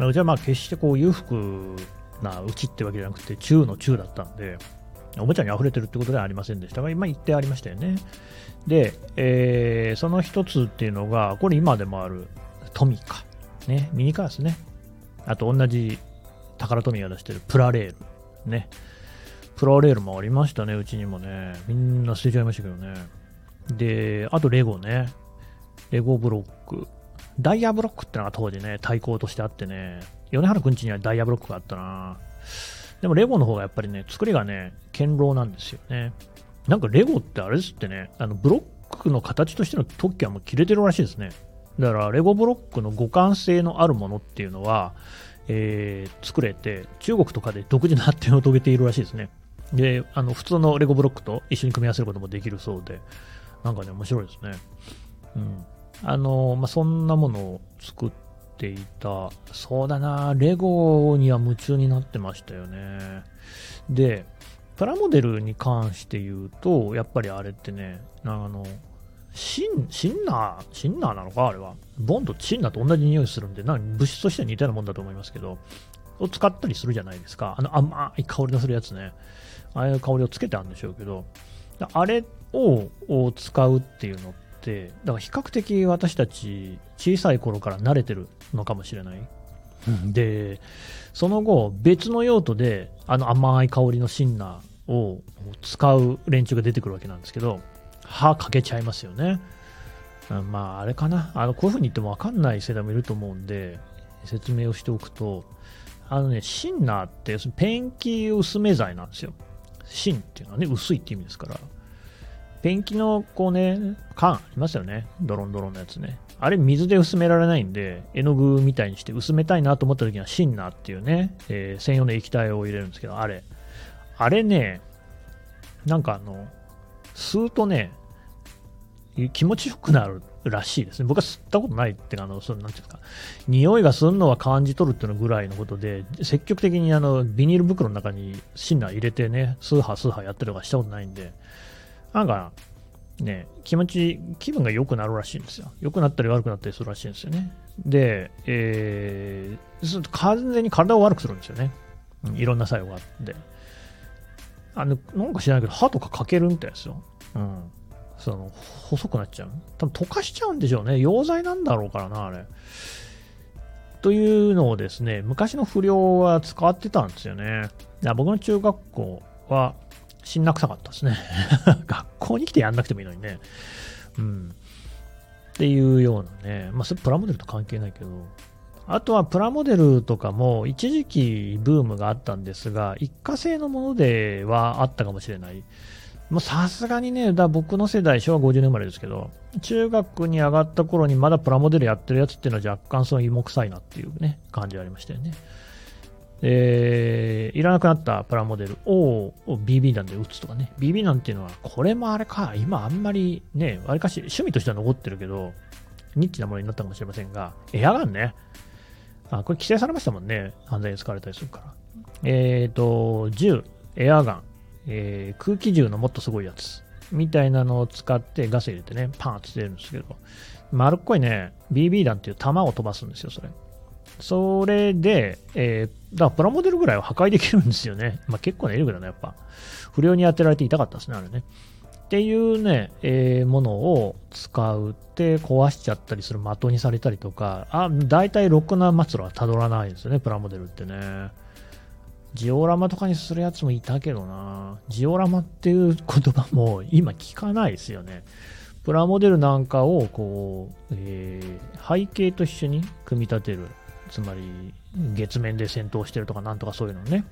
あのうちはまあ決してこう裕福なうちってわけじゃなくて、中の中だったんで、おもちゃに溢れてるってことではありませんでしたが、今言ってありましたよね。で、えー、その一つっていうのが、これ今でもあるトミカ、ね、ミニカーですね。あと同じ宝トミが出してるプラレール、ね。プラレールもありましたね、うちにもね。みんな捨てちゃいましたけどね。で、あとレゴね。レゴブロック。ダイヤブロックってのが当時ね、対抗としてあってね、米原くんちにはダイヤブロックがあったなでもレゴの方がやっぱりね、作りがね、堅牢なんですよね。なんかレゴってあれですってね、あのブロックの形としての特許はもう切れてるらしいですね。だからレゴブロックの互換性のあるものっていうのは、えー、作れて、中国とかで独自の発展を遂げているらしいですね。で、あの普通のレゴブロックと一緒に組み合わせることもできるそうで、なんかね、面白いですね。うん。あの、まあ、そんなものを作っていた、そうだな、レゴには夢中になってましたよね。で、プラモデルに関して言うと、やっぱりあれってね、あの、シン、シンナー、シンナーなのかあれは。ボンドシンナーと同じ匂いするんで、な物質としては似たようなもんだと思いますけど、を使ったりするじゃないですか。あの甘い香りのするやつね。ああいう香りをつけてあるんでしょうけど、あれを使うっていうのって、だから比較的私たち小さい頃から慣れてるのかもしれない。で、その後、別の用途で、あの甘い香りのシンナーを使う連中が出てくるわけなんですけど、歯かけちゃいますよね。まあ、あれかな。あの、こういう風に言ってもわかんない世代もいると思うんで、説明をしておくと、あのね、シンナーって、ペンキ薄め剤なんですよ。芯っていうのはね、薄いって意味ですから。ペンキのこうね、缶ありますよね。ドロンドロンのやつね。あれ水で薄められないんで、絵の具みたいにして薄めたいなと思った時にはシンナーっていうね、えー、専用の液体を入れるんですけど、あれ。あれね、なんかあの、吸うとね、気持ちよくなるらしいですね。僕は吸ったことないっていうか、あの、その、なんていうか、匂いがすんのは感じ取るっていうのぐらいのことで、積極的にあの、ビニール袋の中にシンナー入れてね、数波数波やったりとかしたことないんで、なんか、ね、気持ち、気分が良くなるらしいんですよ。良くなったり悪くなったりするらしいんですよね。で、えー、完全に体を悪くするんですよね。いろんな作用があって。あの、なんか知らないけど、歯とかかけるみたいですよ。うん。その、細くなっちゃう。多分溶かしちゃうんでしょうね。溶剤なんだろうからな、あれ。というのをですね、昔の不良は使ってたんですよね。僕の中学校は、しんな臭かったですね。学校に来てやんなくてもいいのにね。うん。っていうようなね。まあ、それプラモデルと関係ないけど。あとはプラモデルとかも一時期ブームがあったんですが、一過性のものではあったかもしれない。もうさすがにね、だ僕の世代、昭和50年生まれですけど、中学に上がった頃にまだプラモデルやってるやつっていうのは若干その芋臭いなっていうね、感じありましたよね。えー、いらなくなったプラモデルを BB 弾で撃つとかね。BB 弾っていうのは、これもあれか、今あんまりね、わりかし趣味としては残ってるけど、ニッチなものになったかもしれませんが、エアガンね。あ、これ規制されましたもんね。犯罪に使われたりするから。えっ、ー、と、銃、エアガン、えー、空気銃のもっとすごいやつ、みたいなのを使ってガス入れてね、パンって出るんですけど、丸っこいね、BB 弾っていう弾を飛ばすんですよ、それ。それで、えー、だからプラモデルぐらいは破壊できるんですよね。まあ、結構な威力だね、やっぱ。不良に当てられて痛かったですね、あれね。っていうね、えー、ものを使うって壊しちゃったりする的にされたりとか、あ、大体ろくな末路はたどらないですよね、プラモデルってね。ジオラマとかにするやつもいたけどな。ジオラマっていう言葉も今聞かないですよね。プラモデルなんかをこう、えー、背景と一緒に組み立てる。つまり、月面で戦闘してるとかなんとかそういうのね。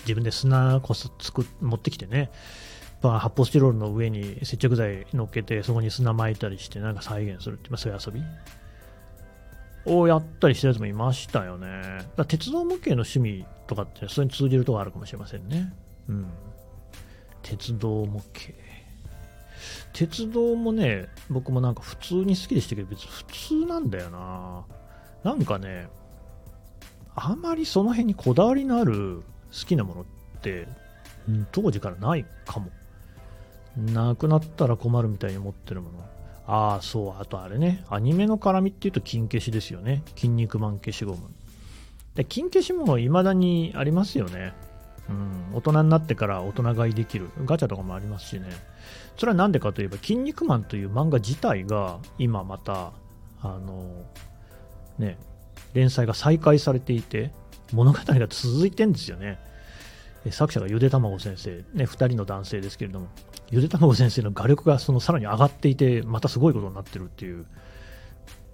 自分で砂こそ作持ってきてね。発泡スチロールの上に接着剤乗っけて、そこに砂巻いたりして、なんか再現するって、まあ、そういう遊び。をやったりしてるやつもいましたよね。だ鉄道模型の趣味とかってそれに通じるとこあるかもしれませんね。うん。鉄道模型。鉄道もね、僕もなんか普通に好きでしたけど、別に普通なんだよな。なんかね、あまりその辺にこだわりのある好きなものって、当時からないかも。なくなったら困るみたいに思ってるもの。ああ、そう、あとあれね、アニメの絡みっていうと金消しですよね。筋肉マン消しゴム。で金消しも未だにありますよね。うん、大人になってから大人買いできるガチャとかもありますしね。それは何でかといえば、筋肉マンという漫画自体が今また、あの、ね、連載が再開されていて、物語が続いてんですよね。作者がゆでたまご先生、ね、2人の男性ですけれども、ゆでたまご先生の画力がそのさらに上がっていて、またすごいことになってるっていう、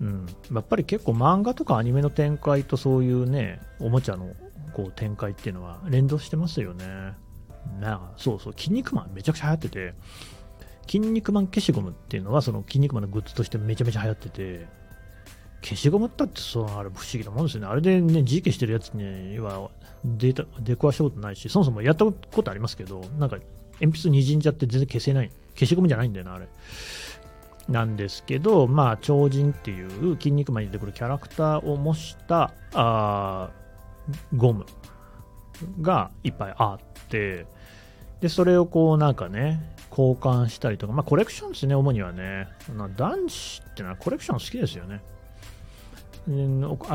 うん、やっぱり結構漫画とかアニメの展開とそういうね、おもちゃのこう展開っていうのは連動してますよね。なあそうそう、筋肉マンめちゃくちゃ流行ってて、筋肉マン消しゴムっていうのはその筋肉マンのグッズとしてめちゃめちゃ流行ってて、消しゴムったってそのあれ不思議なもんですよね。あれでね、字消してるやつには出た出くわしたことないし、そもそもやったことありますけど、なんか鉛筆にじんじゃって全然消せない。消しゴムじゃないんだよな、あれ。なんですけど、まあ、超人っていう筋肉マンに出てくるキャラクターを模したあゴムがいっぱいあって、で、それをこうなんかね、交換したりとか、まあコレクションですね、主にはね。男子ってのはコレクション好きですよね。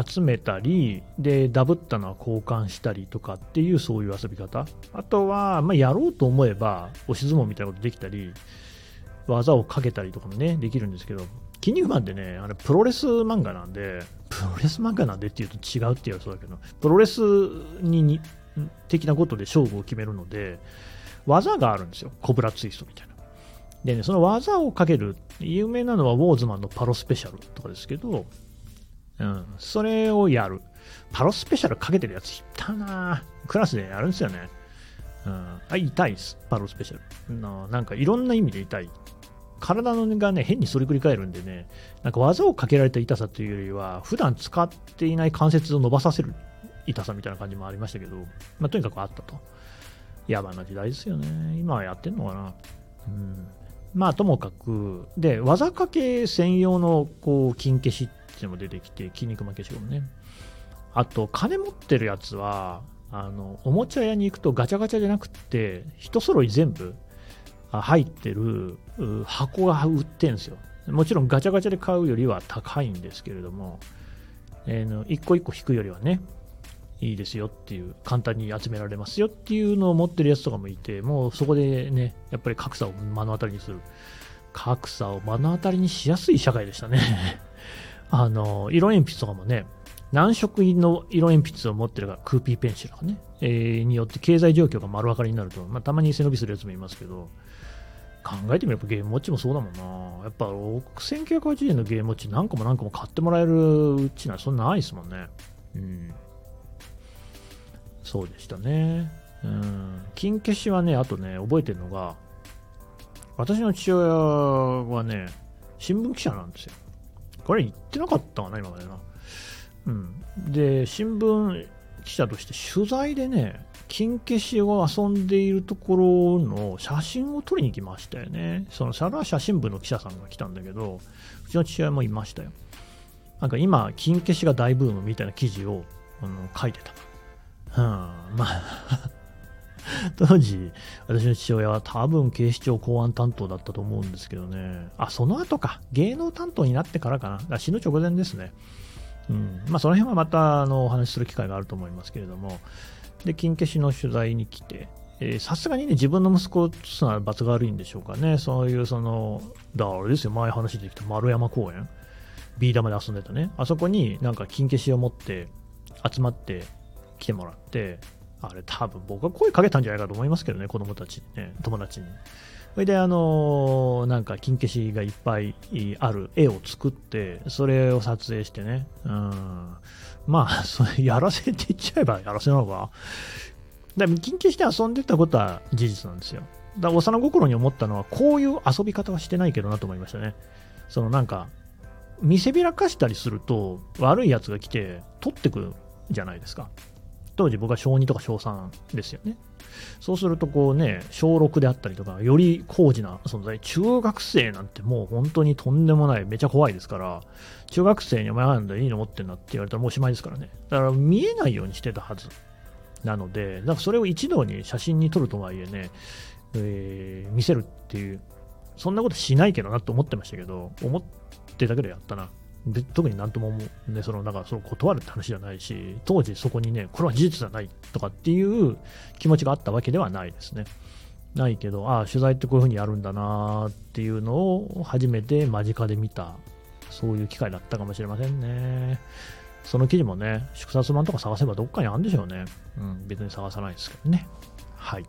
集めたりでダブったのは交換したりとかっていうそういう遊び方。あとは、まあ、やろうと思えば押し相撲みたいなことできたり技をかけたりとかもねできるんですけど筋肉マンってねあれプロレス漫画なんでプロレス漫画なんでっていうと違うって言われそうだけどプロレスに的なことで勝負を決めるので技があるんですよ。コブラツイストみたいな。でねその技をかける有名なのはウォーズマンのパロスペシャルとかですけどん。それをやる。パロスペシャルかけてるやついたなクラスでやるんですよね。うん。あ、痛いです。パロスペシャル。ななんかいろんな意味で痛い。体のがね、変に反りくり返るんでね、なんか技をかけられた痛さというよりは、普段使っていない関節を伸ばさせる痛さみたいな感じもありましたけど、まあ、とにかくあったと。野蛮な時代ですよね。今はやってんのかな。うん。まあ、ともかく、で、技かけ専用の、こう、金消しっていうのも出てきて、筋肉負けしゴムね。あと、金持ってるやつは、あの、おもちゃ屋に行くとガチャガチャじゃなくて、一揃い全部入ってる箱が売ってんですよ。もちろんガチャガチャで買うよりは高いんですけれども、えー、の一個一個引くよりはね、いいですよっていう、簡単に集められますよっていうのを持ってるやつとかもいて、もうそこでね、やっぱり格差を目の当たりにする。格差を目の当たりにしやすい社会でしたね。あの、色鉛筆とかもね、何色の色鉛筆を持ってるか、クーピーペンシルとかね、えー、によって経済状況が丸分かりになると、まあ、たまに背伸びするやつもいますけど、考えてみればゲームウォッチもそうだもんな。やっぱ6980円のゲームウォッチ何個も何個も買ってもらえるうちなそんなないですもんね。うん。そうでしたね。うん。金消しはね、あとね、覚えてるのが、私の父親はね、新聞記者なんですよ。これ言ってなかったかな、今までな。うん。で、新聞記者として取材でね、金消しを遊んでいるところの写真を撮りに来ましたよね。その、それは写真部の記者さんが来たんだけど、うちの父親もいましたよ。なんか今、金消しが大ブームみたいな記事をあの書いてた。うん、まあ 当時、私の父親は多分警視庁公安担当だったと思うんですけどね。あ、その後か。芸能担当になってからかな。か死ぬ直前ですね。うん。まあ、その辺はまた、あの、お話しする機会があると思いますけれども。で、金消しの取材に来て、さすがにね、自分の息子とすのは罰が悪いんでしょうかね。そういう、その、だあれですよ、前話できた丸山公園。ビー玉で遊んでたね。あそこになんか金消しを持って集まって来てもらって、あれ多分僕が声かけたんじゃないかと思いますけどね、子供たちにね、友達に。それで、あのー、なんか、金消しがいっぱいある絵を作って、それを撮影してね、うん。まあ、それやらせって言っちゃえばやらせなのか。でも、金消して遊んでたことは事実なんですよ。だから、幼心に思ったのは、こういう遊び方はしてないけどなと思いましたね。そのなんか、見せびらかしたりすると、悪い奴が来て、取ってくるじゃないですか。当時僕は小2とか小3ですよね。そうするとこうね、小6であったりとか、より高次な存在、中学生なんてもう本当にとんでもない、めちゃ怖いですから、中学生にお前なんだいいの持ってんなって言われたらもうおしまいですからね。だから見えないようにしてたはず。なので、なんかそれを一度に写真に撮るとはいえね、えー、見せるっていう、そんなことしないけどなと思ってましたけど、思ってたけどやったな。で特になんとも思う、ね、そのなんかその断るって話じゃないし、当時そこにね、これは事実じゃないとかっていう気持ちがあったわけではないですね。ないけど、ああ、取材ってこういうふうにやるんだなっていうのを初めて間近で見た、そういう機会だったかもしれませんね。その記事もね、縮刷版とか探せばどっかにあるんでしょうね。うん、別に探さないですけどね。はい。